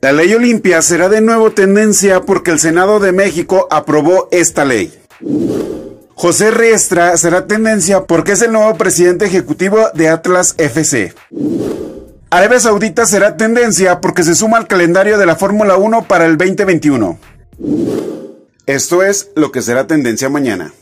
La ley Olimpia será de nuevo tendencia porque el Senado de México aprobó esta ley. José Riestra será tendencia porque es el nuevo presidente ejecutivo de Atlas FC. Arabia Saudita será tendencia porque se suma al calendario de la Fórmula 1 para el 2021. Esto es lo que será tendencia mañana.